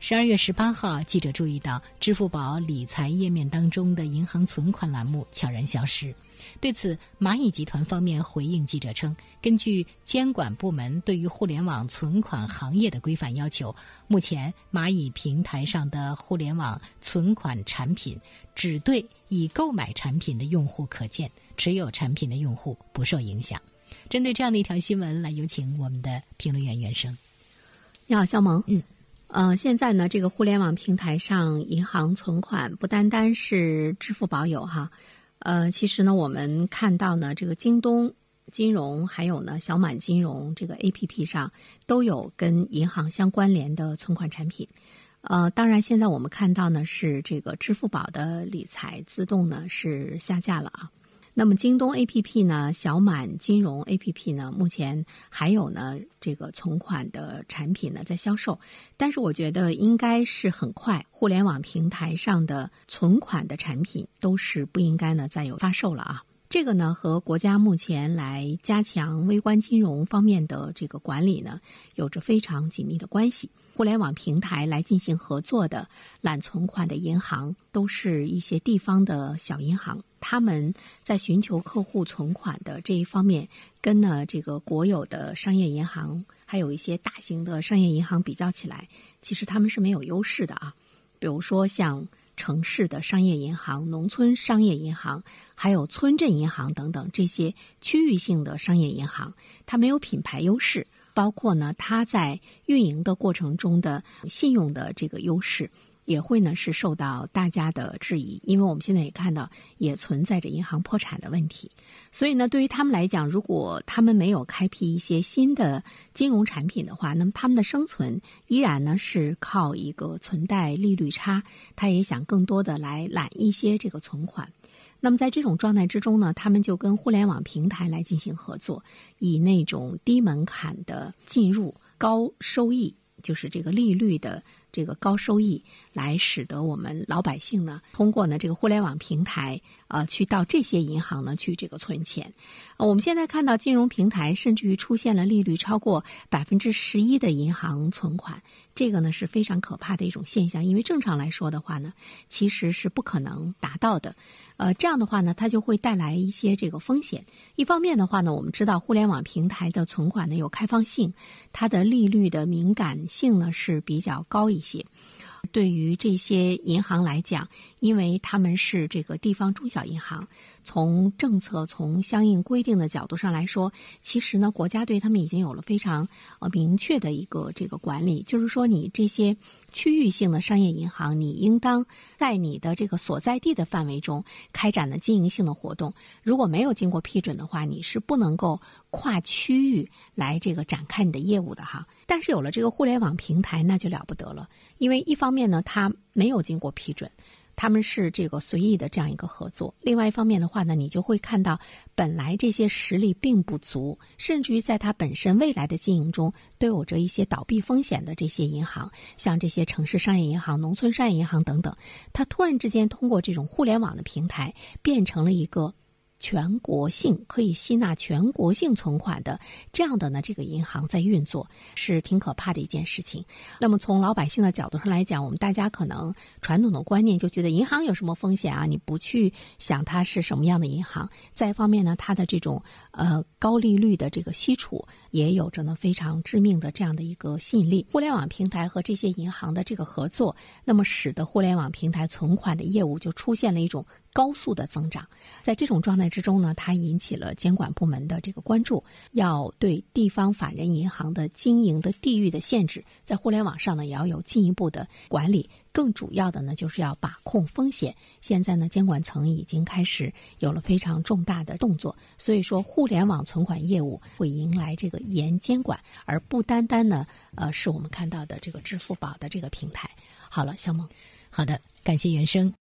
十二月十八号，记者注意到支付宝理财页面当中的银行存款栏目悄然消失。对此，蚂蚁集团方面回应记者称，根据监管部门对于互联网存款行业的规范要求，目前蚂蚁平台上的互联网存款产品只对已购买产品的用户可见，持有产品的用户不受影响。针对这样的一条新闻，来有请我们的评论员袁生。你好，肖萌。嗯。呃，现在呢，这个互联网平台上银行存款不单单是支付宝有哈，呃，其实呢，我们看到呢，这个京东金融还有呢小满金融这个 A P P 上都有跟银行相关联的存款产品。呃，当然现在我们看到呢是这个支付宝的理财自动呢是下架了啊。那么京东 A P P 呢，小满金融 A P P 呢，目前还有呢这个存款的产品呢在销售，但是我觉得应该是很快，互联网平台上的存款的产品都是不应该呢再有发售了啊。这个呢和国家目前来加强微观金融方面的这个管理呢有着非常紧密的关系。互联网平台来进行合作的揽存款的银行，都是一些地方的小银行。他们在寻求客户存款的这一方面，跟呢这个国有的商业银行，还有一些大型的商业银行比较起来，其实他们是没有优势的啊。比如说像城市的商业银行、农村商业银行，还有村镇银行等等这些区域性的商业银行，它没有品牌优势。包括呢，它在运营的过程中的信用的这个优势，也会呢是受到大家的质疑，因为我们现在也看到，也存在着银行破产的问题。所以呢，对于他们来讲，如果他们没有开辟一些新的金融产品的话，那么他们的生存依然呢是靠一个存贷利率差，他也想更多的来揽一些这个存款。那么在这种状态之中呢，他们就跟互联网平台来进行合作，以那种低门槛的进入、高收益，就是这个利率的这个高收益，来使得我们老百姓呢，通过呢这个互联网平台，呃，去到这些银行呢去这个存钱。我们现在看到金融平台甚至于出现了利率超过百分之十一的银行存款，这个呢是非常可怕的一种现象，因为正常来说的话呢，其实是不可能达到的。呃，这样的话呢，它就会带来一些这个风险。一方面的话呢，我们知道互联网平台的存款呢有开放性，它的利率的敏感性呢是比较高一一些。对于这些银行来讲，因为他们是这个地方中小银行。从政策、从相应规定的角度上来说，其实呢，国家对他们已经有了非常呃明确的一个这个管理，就是说，你这些区域性的商业银行，你应当在你的这个所在地的范围中开展的经营性的活动。如果没有经过批准的话，你是不能够跨区域来这个展开你的业务的哈。但是有了这个互联网平台，那就了不得了，因为一方面呢，它没有经过批准。他们是这个随意的这样一个合作。另外一方面的话呢，你就会看到，本来这些实力并不足，甚至于在它本身未来的经营中都有着一些倒闭风险的这些银行，像这些城市商业银行、农村商业银行等等，它突然之间通过这种互联网的平台，变成了一个。全国性可以吸纳全国性存款的这样的呢，这个银行在运作是挺可怕的一件事情。那么从老百姓的角度上来讲，我们大家可能传统的观念就觉得银行有什么风险啊？你不去想它是什么样的银行。再一方面呢，它的这种呃高利率的这个吸储也有着呢非常致命的这样的一个吸引力。互联网平台和这些银行的这个合作，那么使得互联网平台存款的业务就出现了一种。高速的增长，在这种状态之中呢，它引起了监管部门的这个关注，要对地方法人银行的经营的地域的限制，在互联网上呢也要有进一步的管理。更主要的呢，就是要把控风险。现在呢，监管层已经开始有了非常重大的动作，所以说互联网存款业务会迎来这个严监管，而不单单呢，呃，是我们看到的这个支付宝的这个平台。好了，小梦，好的，感谢原生。